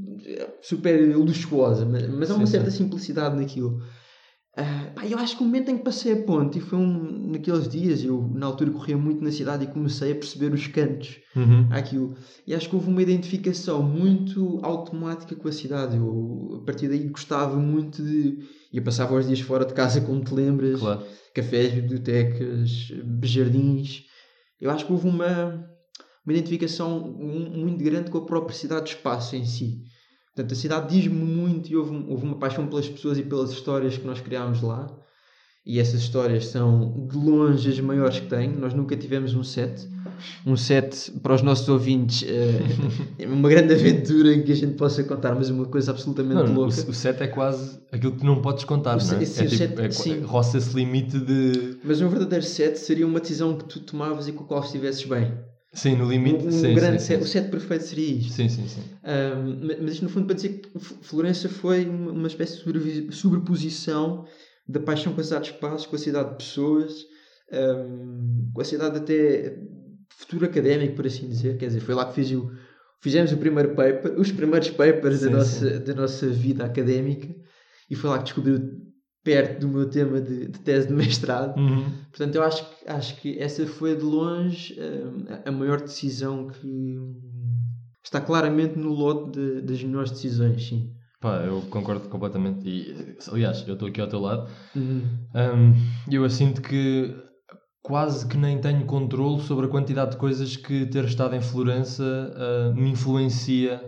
S3: super luxuosa, mas, mas há uma
S1: Sim,
S3: certa
S1: sim.
S3: simplicidade naquilo. Ah, pá, eu acho que o momento em que passei a ponte, e foi um, naqueles dias, eu na altura corria muito na cidade e comecei a perceber os cantos
S1: Uhum.
S3: àquilo. E acho que houve uma identificação muito automática com a cidade. Eu, a partir daí, gostava muito de. Eu passava os dias fora de casa, como te lembras,
S1: Claro.
S3: cafés, bibliotecas, jardins. Eu acho que houve uma, uma identificação mu- muito grande com a própria cidade de espaço em si. Portanto, a cidade diz-me muito e houve, houve uma paixão pelas pessoas e pelas histórias que nós criámos lá. E essas histórias são de longe as maiores que tenho. Nós nunca tivemos um set. Um set, para os nossos ouvintes, eh, é uma grande aventura em que a gente possa contar, mas uma coisa absolutamente
S1: Não,
S3: louca.
S1: o set é quase aquilo que não podes contar,
S3: O
S1: não é?
S3: set- sim,
S1: é
S3: o
S1: tipo,
S3: set-
S1: é,
S3: sim.
S1: roça esse limite de.
S3: Mas um verdadeiro set seria uma decisão que tu tomavas e com a qual estivesses bem.
S1: Sim, no limite.
S3: Um, um
S1: sim,
S3: grande
S1: sim,
S3: set,
S1: sim.
S3: o set perfeito seria isto.
S1: Sim, sim, sim.
S3: Um, ma- mas isto no fundo para dizer que Florença foi uma uma espécie de sobreposição da paixão com a cidade de espaços, com a cidade de pessoas, um, com a cidade até futuro académico, por assim dizer. Quer dizer, foi lá que fiz o, fizemos o primeiro paper, os primeiros papers da, nossa, da nossa vida académica e foi lá que descobriu perto do meu tema de, de tese de mestrado.
S1: Uhum.
S3: Portanto, eu acho, que- acho que essa foi de longe hum, a- a maior decisão que está claramente no lote de- das melhores decisões, sim.
S1: Pá, eu concordo completamente. E, aliás, eu estou aqui ao teu lado.
S3: Uhum.
S1: Hum, eu sinto que quase que nem tenho controle sobre a quantidade de coisas que ter estado em Florença ah, me influencia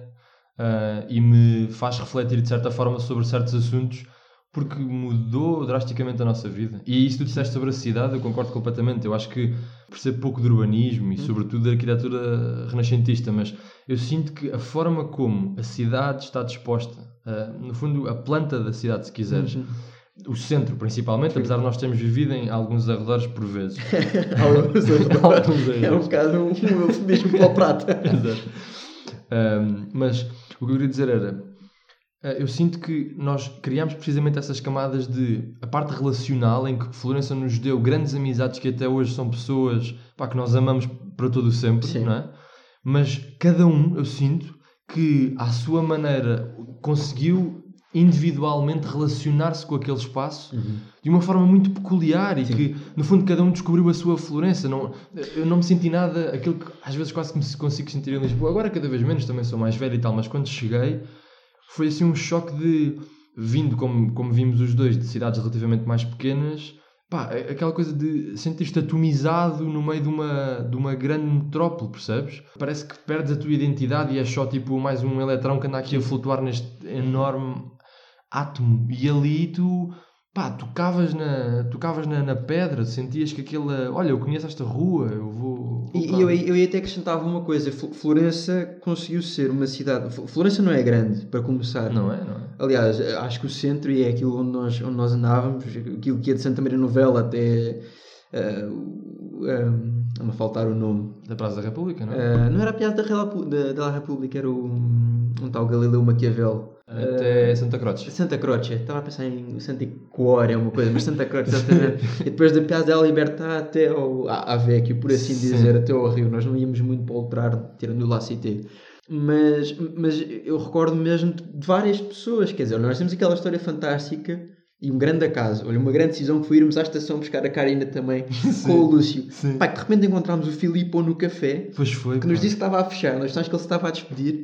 S1: ah, e me faz refletir de certa forma sobre certos assuntos porque mudou drasticamente a nossa vida. E isso que tu disseste sobre a cidade, eu concordo completamente. Eu acho que percebo pouco de urbanismo e sobretudo da arquitetura renascentista, mas eu sinto que a forma como a cidade está disposta, no fundo a planta da cidade, se quiseres,
S3: Uhum.
S1: o centro principalmente, apesar de nós termos vivido em alguns arredores por vezes. <laughs>
S3: Alguns <laughs>
S1: Alguns
S3: é um
S1: arredores.
S3: bocado um, um eufemismo para o prata. <laughs>
S1: Exato. Ahm, mas o que eu queria dizer era, eu sinto que nós criámos precisamente essas camadas de a parte relacional em que Florença nos deu grandes amizades que até hoje são pessoas pá, que nós amamos para todo o sempre,
S3: Sim.
S1: não é? Mas cada um, eu sinto que à sua maneira conseguiu individualmente relacionar-se com aquele espaço de uma forma muito peculiar e que no fundo cada um descobriu a sua Florença não, eu não me senti nada aquilo que às vezes quase que me consigo sentir em Lisboa agora cada vez menos, também sou mais velho e tal mas quando cheguei foi assim um choque de vindo como, como vimos os dois de cidades relativamente mais pequenas pá, aquela coisa de sentir-te atomizado no meio de uma, de uma grande metrópole, percebes? Parece que perdes a tua identidade e é só tipo mais um eletrão que anda aqui a flutuar neste enorme átomo e ali tu pá, tocavas na, tocavas na, na pedra, sentias que aquela olha, eu conheço esta rua, eu vou.
S3: E, eu,
S1: ali."
S3: eu ia até acrescentava uma coisa: Fl- Florença conseguiu ser uma cidade. Fl- Florença não é grande, para começar.
S1: Não é? Não é?
S3: Aliás, acho que o centro e é aquilo onde nós, onde nós andávamos, aquilo que é de Santa Maria Novela até. Uh, um, a faltar o nome.
S1: Da Praça da República, não é?
S3: Uh, não era a piada da, da, da República, era o, um tal Galileu Maquiavel.
S1: Até Santa Croce.
S3: Santa Croce, estava a pensar em Santa Cor, é uma coisa, mas Santa Croce, exatamente. <laughs> e depois da Piazza della Libertà até ao a, a Vecchio, por assim
S1: Sim.
S3: dizer, até ao Rio. Nós não íamos muito para o Ultrar, tirando o La Cité. Mas, mas eu recordo mesmo de várias pessoas, quer dizer, nós temos aquela história fantástica e um grande acaso, olha, uma grande decisão que foi irmos à estação buscar a Karina também <laughs> com o Lúcio.
S1: Sim.
S3: Pá, que de repente encontramos o Filippo no café
S1: Pois foi.
S3: que nos
S1: pá.
S3: disse que estava a fechar, nós achámos que ele se estava a despedir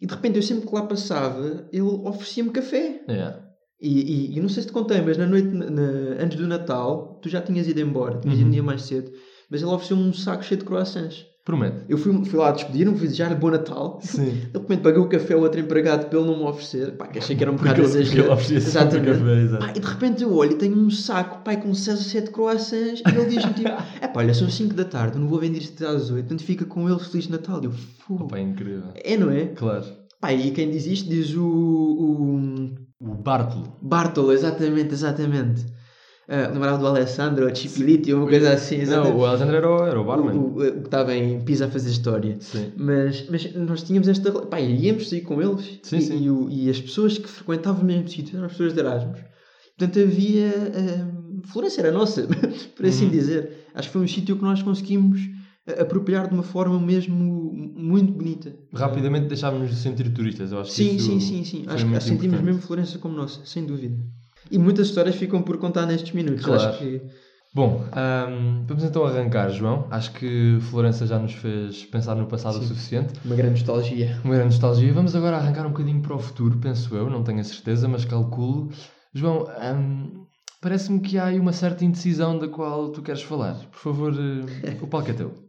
S3: e de repente eu sempre que lá passava ele oferecia-me café.
S1: É.
S3: E, e, e não sei se te contei, mas na noite, na- na- antes do Natal, tu já tinhas ido embora, tinhas ido
S1: Uhum.
S3: um dia mais cedo, mas ele ofereceu-me um saco cheio de croissants.
S1: Promete.
S3: Eu fui, fui lá despedir-me, fui desejar-lhe bom Natal.
S1: Sim. <laughs>
S3: De repente paguei o café ao outro empregado para ele não me oferecer. Pá, que achei que era um bocado exagero.
S1: oferecia sempre café, exato.
S3: Pá, e de repente eu olho e tenho um saco, pai, com 6 ou 7 croissants e ele diz-me tipo: <laughs> É pá, olha, são 5 da tarde, não vou vender isto até às 8, portanto fica com ele Feliz Natal. E eu.
S1: Opa, é incrível.
S3: É, não é?
S1: Claro.
S3: Pá, e quem diz isto diz o, o
S1: O Bartolo.
S3: Bartolo, exatamente, exatamente. Ah, lembrava do Alessandro, ou uma coisa assim.
S1: Não, o Alexandre era o, era o barman.
S3: O, o- que estava em Pisa a fazer história.
S1: Sim.
S3: Mas, mas nós tínhamos esta. Pá, íamos sair com eles.
S1: Sim,
S3: e,
S1: sim.
S3: E, o- e as pessoas que frequentavam o mesmo sítio eram as pessoas de Erasmus. Portanto, havia. ah, Florença era nossa, <laughs> por assim
S1: Uhum.
S3: dizer. Acho que foi um sítio que nós conseguimos ah, apropriar de uma forma mesmo muito bonita.
S1: Rapidamente deixávamos de sentir turistas. Eu acho que
S3: Sim,
S1: isso
S3: sim, sim, sim. Acho que sentimos
S1: importante.
S3: mesmo Florença como nossa, sem dúvida. E muitas histórias ficam por contar nestes minutos.
S1: Claro.
S3: Acho que.
S1: Bom, ahm, vamos então arrancar, João. Acho que Florença já nos fez pensar no passado o
S3: Sim.
S1: suficiente.
S3: Uma grande nostalgia.
S1: Uma grande nostalgia. Vamos agora arrancar um bocadinho para o futuro, penso eu, não tenho a certeza, mas calculo. João, ahm, parece-me que há aí uma certa indecisão da qual tu queres falar. Por favor, eh, o palco é teu. <laughs>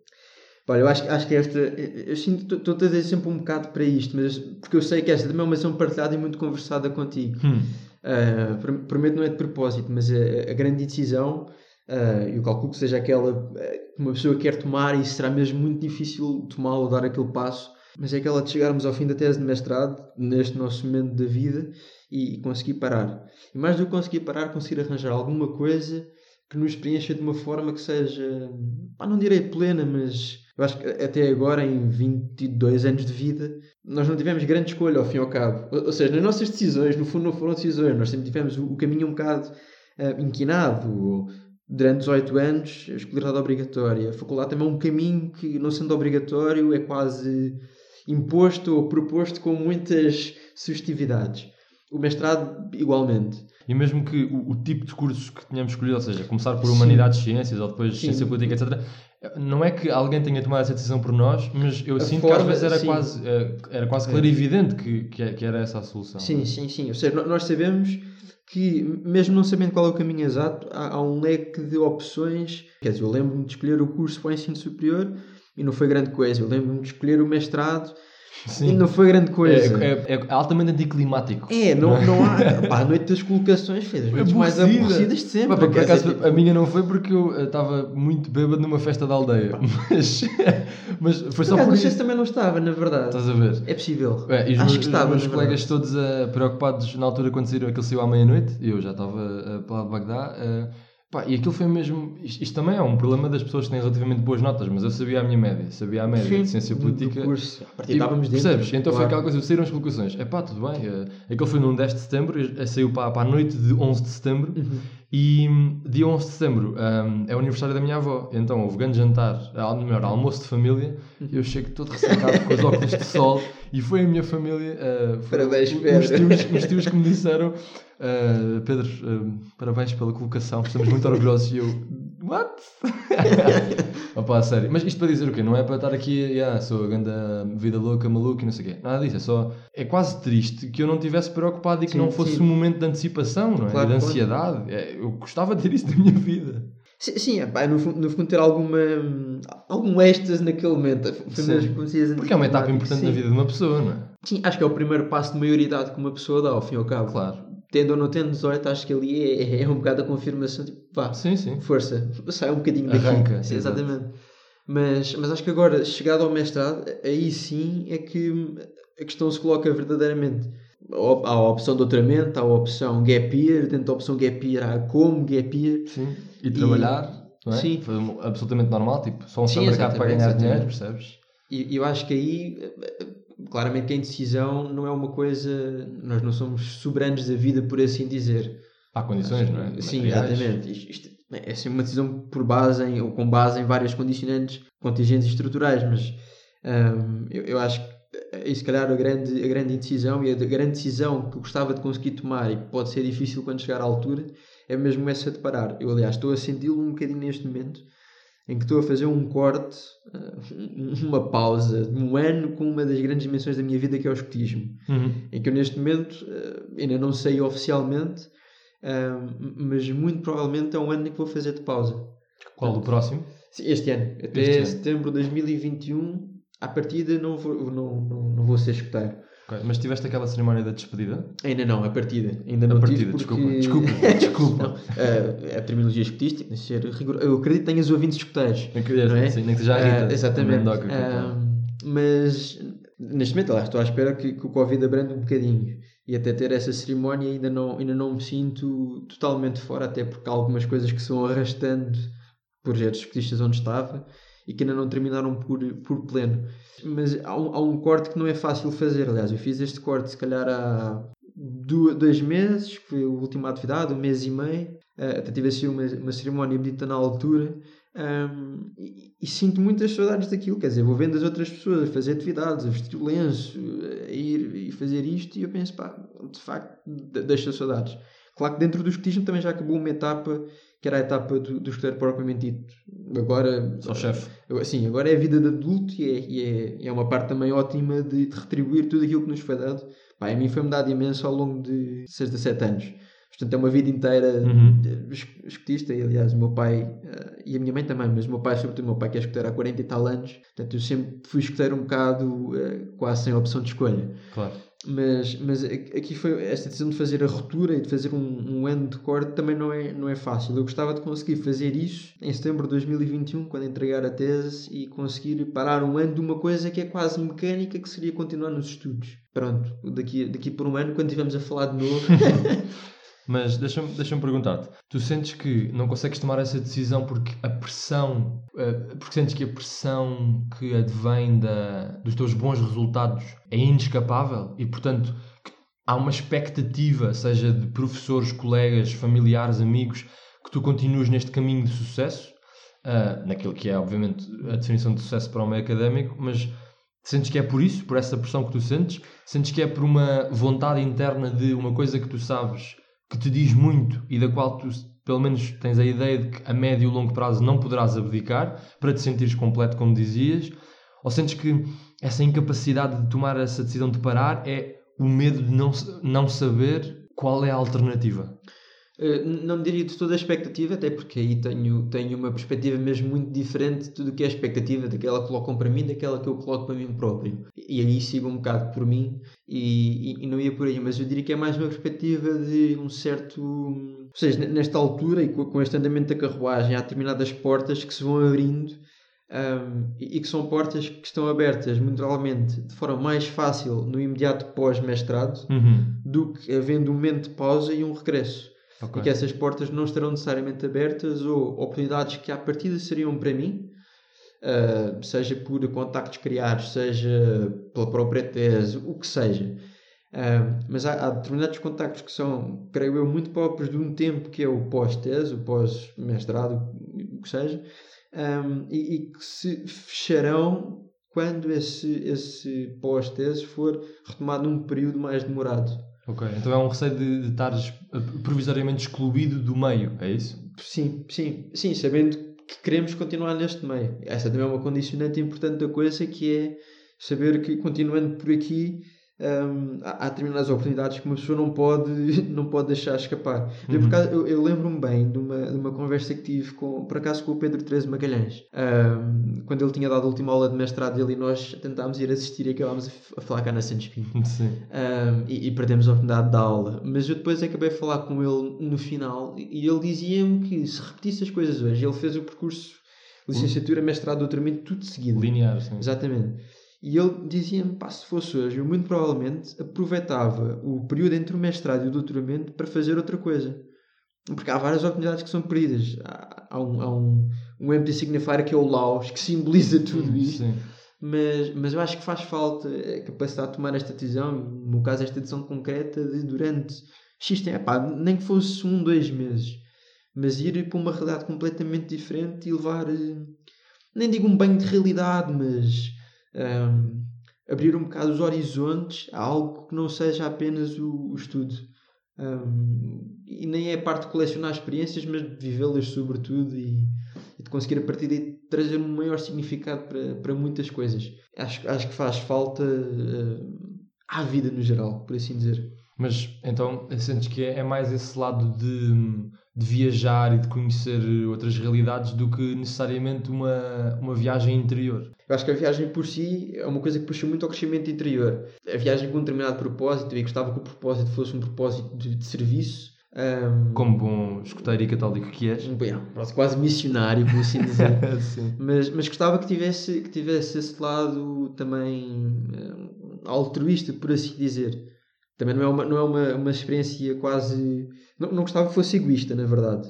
S3: Pá, eu acho, acho que esta. Eu sinto estou a dizer sempre um bocado para isto, mas porque eu sei que esta também é uma ação partilhada e muito conversada contigo.
S1: Hum,
S3: Ah, prom- prometo não é de propósito, mas a, a grande decisão, ah, eu calculo que seja aquela ah, que uma pessoa quer tomar e será mesmo muito difícil tomá-la ou dar aquele passo, mas é aquela de chegarmos ao fim da tese de mestrado, neste nosso momento da vida, e conseguir parar. E mais do que conseguir parar, conseguir arranjar alguma coisa que nos preencha de uma forma que seja, pá, não direi plena, mas eu acho que até agora, em 22 anos de vida, nós não tivemos grande escolha ao fim e ao cabo. Ou, ou seja, nas nossas decisões, no fundo, não foram decisões, nós sempre tivemos o, o caminho um bocado ah, inquinado. Durante 18 anos, a escolaridade obrigatória. A faculdade também é um caminho que, não sendo obrigatório, é quase imposto ou proposto com muitas sugestividades. O mestrado, igualmente.
S1: E mesmo que o, o tipo de cursos que tínhamos escolhido, ou seja, começar por
S3: Sim.
S1: Humanidades Ciências ou depois
S3: Sim.
S1: Ciência Política, etc., não é que alguém tenha tomado essa decisão por nós, mas eu
S3: A
S1: sinto que às
S3: forma,
S1: vezes era
S3: sim.
S1: quase, eh, era quase
S3: É.
S1: claro e evidente que, que, era essa a solução.
S3: Sim, sim, sim. Ou seja, nós sabemos que, mesmo não sabendo qual é o caminho exato, há, há um leque de opções. Quer dizer, eu lembro-me de escolher o curso para o ensino superior e não foi grande coisa. Eu lembro-me de escolher o mestrado e
S1: Sim.
S3: não foi grande coisa.
S1: É, é- é altamente anticlimático.
S3: É, não, não há. Pá, a noite das colocações foi das noites mais
S1: Aborrecida.
S3: aborrecidas de sempre.
S1: Pá, por acaso, a minha não foi porque eu eh, estava muito bêbado numa festa da aldeia. Mas, <laughs> mas foi
S3: por
S1: só
S3: acaso,
S1: por
S3: não sei
S1: isso.
S3: também não estava, na verdade.
S1: Estás a ver?
S3: É possível.
S1: É, e os
S3: Acho
S1: meus,
S3: que estava,
S1: os meus colegas todos eh, preocupados na altura quando saíram aquele saiu à meia-noite, e eu já estava uh, para lá de Bagdá. eh, pá, e aquilo foi mesmo. Isto, isto também é um problema das pessoas que têm relativamente boas notas, mas eu sabia a minha média, sabia a média de ciência política.
S3: Do curso. A partir
S1: E,
S3: estávamos dentro.
S1: percebes? Então foi
S3: claro.
S1: aquela coisa, saíram as colocações. É pá, tudo bem. aquele foi num 10 de setembro, eh, saiu para, para a noite de 11 de setembro.
S3: Uhum.
S1: E hum, dia 11 de setembro hum, é o aniversário da minha avó. Então houve grande jantar, melhor, almoço de família. E eu chego todo ressecado com os óculos de sol. <laughs> E foi a minha família. uh, foi
S3: Parabéns, Pedro.
S1: tios, uns tios que me disseram: uh, Pedro, hum, parabéns pela colocação, estamos muito orgulhosos. E eu, what? <laughs> Opa, a sério. Mas isto para dizer o quê? Não é para estar aqui, yeah, sou a grande vida louca, maluca e não sei o quê. Nada disso. É só. É quase triste que eu não tivesse preocupado e que
S3: Sim,
S1: não fosse
S3: sim.
S1: um momento de antecipação, não é?
S3: Claro,
S1: e de ansiedade. É, eu gostava de ter isso na minha vida.
S3: Sim, sim é, pá, no, fundo, no fundo ter alguma, algum êxtase naquele momento.
S1: Sim. Porque é uma etapa importante na
S3: Sim.
S1: vida de uma pessoa, não é?
S3: Sim, acho que é o primeiro passo de maioridade que uma pessoa dá, ao fim e ao cabo.
S1: Claro.
S3: Tendo ou não tendo 18, acho que ali é, é um bocado a confirmação, tipo, vá,
S1: Sim, sim.
S3: força, sai um bocadinho daqui.
S1: Arranca, <laughs>
S3: Sim, exatamente. Mas, mas acho que agora, chegado ao mestrado, aí sim é que a questão se coloca verdadeiramente. Há a opção de doutoramento, há a opção gap year, dentro da opção gap year há como gap year.
S1: Sim. E trabalhar, não é?
S3: Sim.
S1: Foi absolutamente normal. Tipo, só um supermercado para ganhar dinheiro, percebes?
S3: E e eu acho que aí, claramente, que a indecisão não é uma coisa. Nós não somos soberanos da vida, por assim dizer.
S1: Há condições, não é?
S3: Sim,
S1: Materiais.
S3: exatamente. Isto, isto é assim uma decisão por base em, ou com base em várias condicionantes contingentes e estruturais, mas hum, eu, eu acho que é se calhar a grande, a grande indecisão e a de- grande decisão que eu gostava de conseguir tomar e que pode ser difícil quando chegar à altura é mesmo essa de parar. Eu, aliás, estou a senti-lo um bocadinho neste momento em que estou a fazer um corte, uh, <laughs> uma pausa de um ano com uma das grandes dimensões da minha vida que é o escotismo
S1: Uhum.
S3: em que eu neste momento eh, ainda não sei oficialmente, ah, mas muito provavelmente é um ano em que vou fazer de pausa.
S1: Qual o próximo?
S3: Este ano. Até
S1: Este
S3: setembro de 2021, à partida, não vou, não, não, não vou ser escuteiro.
S1: Ok, Mas tiveste aquela cerimónia da despedida?
S3: Ainda não, a partida. Ainda
S1: A
S3: não
S1: partida,
S3: tive porque...
S1: desculpa, <laughs> desculpa, desculpa.
S3: não, eh, a terminologia escutística tem de ser. Eu acredito que tenhas ouvintes escuteiros. Não é?
S1: sim, nem que seja a Rita.
S3: Ah, exatamente.
S1: Mendoca, que
S3: Ah, mas neste momento, lá, estou à espera que, que o Covid abrande um bocadinho. E até ter essa cerimónia ainda não, ainda não me sinto totalmente fora, até porque há algumas coisas que se vão arrastando projetos escotistas onde estava e que ainda não terminaram por, por pleno. Mas há um, há um corte que não é fácil fazer. Aliás, eu fiz este corte se calhar há dois meses, que foi a última atividade, um mês e meio. Ah, até tive assim uma, uma cerimónia bonita na altura. Ahm, e, e sinto muitas saudades daquilo, quer dizer, vou vendo as outras pessoas a fazer atividades, a vestir o lenço, a ir e fazer isto, e eu penso, pá, de facto, de- deixa saudades. Claro que dentro do escotismo também já acabou uma etapa que era a etapa do, do escoteiro propriamente dito. Agora,
S1: Só chefe.
S3: Assim, agora é a vida de adulto e é, e é, é uma parte também ótima de, de retribuir tudo aquilo que nos foi dado. Pá, a mim foi-me dado imenso ao longo de 6 a 7 anos. Portanto, é uma vida inteira
S1: Uhum.
S3: de es- escotista. E, aliás, o meu pai eh, e a minha mãe também, mas o meu pai, sobretudo, o meu pai que é escoteiro há 40 e tal anos. Portanto, eu sempre fui escoteiro um bocado eh, quase sem opção de escolha.
S1: Claro.
S3: Mas, mas aqui foi esta decisão de fazer a ruptura e de fazer um, um ano de corte também não é, não é fácil. Eu gostava de conseguir fazer isso em setembro de 2021, quando entregar a tese, e conseguir parar um ano de uma coisa que é quase mecânica, que seria continuar nos estudos. Pronto, daqui, daqui por um ano, quando estivermos a falar de novo. <laughs>
S1: Mas deixa-me deixa perguntar-te: tu sentes que não consegues tomar essa decisão porque a pressão, eh, porque sentes que a pressão que advém da, dos teus bons resultados é inescapável e, portanto, há uma expectativa, seja de professores, colegas, familiares, amigos, que tu continues neste caminho de sucesso, ah, naquilo que é, obviamente, a definição de sucesso para o meio académico, mas Sentes que é por isso, por essa pressão que tu sentes? Sentes que é por uma vontade interna de uma coisa que tu sabes que te diz muito e da qual tu, pelo menos, tens a ideia de que a médio e longo prazo não poderás abdicar para te sentires completo, como dizias? Ou sentes que essa incapacidade de tomar essa decisão de parar é o medo de não, não saber qual é a alternativa?
S3: Eh, não diria de toda a expectativa, até porque aí tenho, tenho uma perspectiva mesmo muito diferente de tudo o que é a expectativa daquela que colocam para mim, daquela que eu coloco para mim próprio. E aí sigo um bocado por mim e, e- e não ia por aí, mas eu diria que é mais uma perspectiva de um certo. Ou seja, nesta altura e co- com este andamento da carruagem, há determinadas portas que se vão abrindo. ahm, e que são portas que estão abertas, muito provavelmente, de forma mais fácil no imediato pós-mestrado
S1: Uhum.
S3: do que havendo um momento de pausa e um regresso
S1: Ok.
S3: e que essas portas não estarão necessariamente abertas ou oportunidades que à partida seriam para mim, ah, seja por contactos criados, seja pela própria tese, o que seja. Ah, mas há, há determinados contactos que são, creio eu, muito próprios de um tempo que é o pós-tese, o pós-mestrado, o que seja, ah, e, e que se fecharão quando esse, esse pós-tese for retomado num período mais demorado.
S1: Ok, então é um receio de, de provisoriamente excluído do meio, é isso?
S3: Sim, sim, sim, sabendo que queremos continuar neste meio. Essa também é uma condicionante importante da coisa, que é saber que continuando por aqui hum, há, há determinadas oportunidades que uma pessoa não pode, <laughs> não pode deixar escapar. Eu, por
S1: Uhum.
S3: acaso, eu, eu lembro-me bem de uma, de uma conversa que tive com, por acaso com o Pedro Teresa Magalhães, hum, quando ele tinha dado a última aula de mestrado dele e nós tentámos ir assistir e acabámos a, falar cá na Santos Pinto. Um, <laughs> e, e perdemos a oportunidade da aula. Mas eu depois acabei a falar com ele no final e ele dizia-me que se repetisse as coisas hoje, ele fez o percurso licenciatura, mestrado, doutoramento, tudo seguido.
S1: Linear, sim.
S3: Exatamente. E ele dizia-me, pá, se fosse hoje, eu muito provavelmente aproveitava o período entre o mestrado e o doutoramento para fazer outra coisa. Porque há várias oportunidades que são perdidas. Há, há um, há um, um empty signifier que é o Laos, que simboliza tudo
S1: Sim.
S3: mas, mas eu acho que faz falta a capacidade de tomar esta decisão, no caso esta decisão concreta, de durante X tempo, pá, nem que fosse um, dois meses, mas ir para uma realidade completamente diferente e levar, eh, nem digo um banho de realidade, mas ahm, abrir um bocado os horizontes a algo que não seja apenas o, o estudo. Ahm, e nem é a parte de colecionar experiências, mas de vivê-las sobretudo e, e de conseguir a partir daí trazer um maior significado para, para muitas coisas. Acho, acho que faz falta eh, à vida no geral, por assim dizer.
S1: Mas então sentes que é, é mais esse lado de, de viajar e de conhecer outras realidades do que necessariamente uma, uma viagem interior.
S3: Eu acho que a viagem por si é uma coisa que puxa muito ao crescimento interior. A viagem com um determinado propósito, e gostava que o propósito fosse um propósito de, de serviço. Um,
S1: Como bom escuteiro e católico que és.
S3: Um, quase missionário, por assim dizer. <laughs> mas, mas gostava que tivesse, que tivesse esse lado também um, altruísta, por assim dizer. Também não é uma, não é uma, uma experiência quase. Não, não gostava que fosse egoísta, na verdade.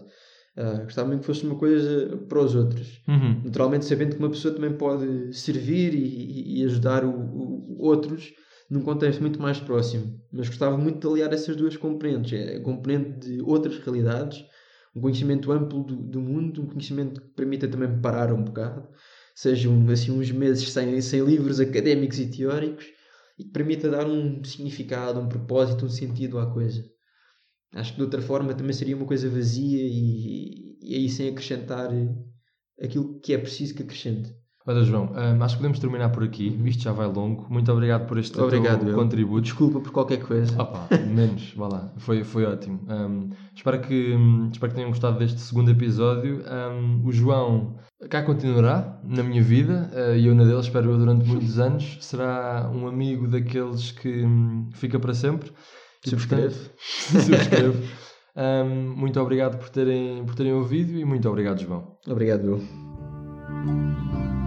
S3: Uh, gostava mesmo que fosse uma coisa para os outros.
S1: Uhum.
S3: Naturalmente, sabendo que uma pessoa também pode servir e, e ajudar o, o, outros num contexto muito mais próximo. Mas gostava muito de aliar essas duas componentes: é a componente de outras realidades, um conhecimento amplo do, do mundo, um conhecimento que permita também parar um bocado, sejam assim uns meses sem, sem livros académicos e teóricos e que permita dar um significado, um propósito, um sentido à coisa. Acho que de outra forma também seria uma coisa vazia e, e aí sem acrescentar aquilo que é preciso que acrescente.
S1: Olha, João, um, acho que podemos terminar por aqui. Isto já vai longo. Muito obrigado por este obrigado, teu contributo.
S3: Desculpa por qualquer coisa.
S1: Opa, menos, vá lá. Foi, foi ótimo. Um, espero, que, espero que tenham gostado deste segundo episódio. o João cá continuará na minha vida uh, e eu na dele, espero eu, durante muitos anos. Será um amigo daqueles que hum, fica para sempre.
S3: Subscreve.
S1: Subscreve. Um, <laughs> muito obrigado por terem, por terem ouvido e muito obrigado, João.
S3: Obrigado, eu.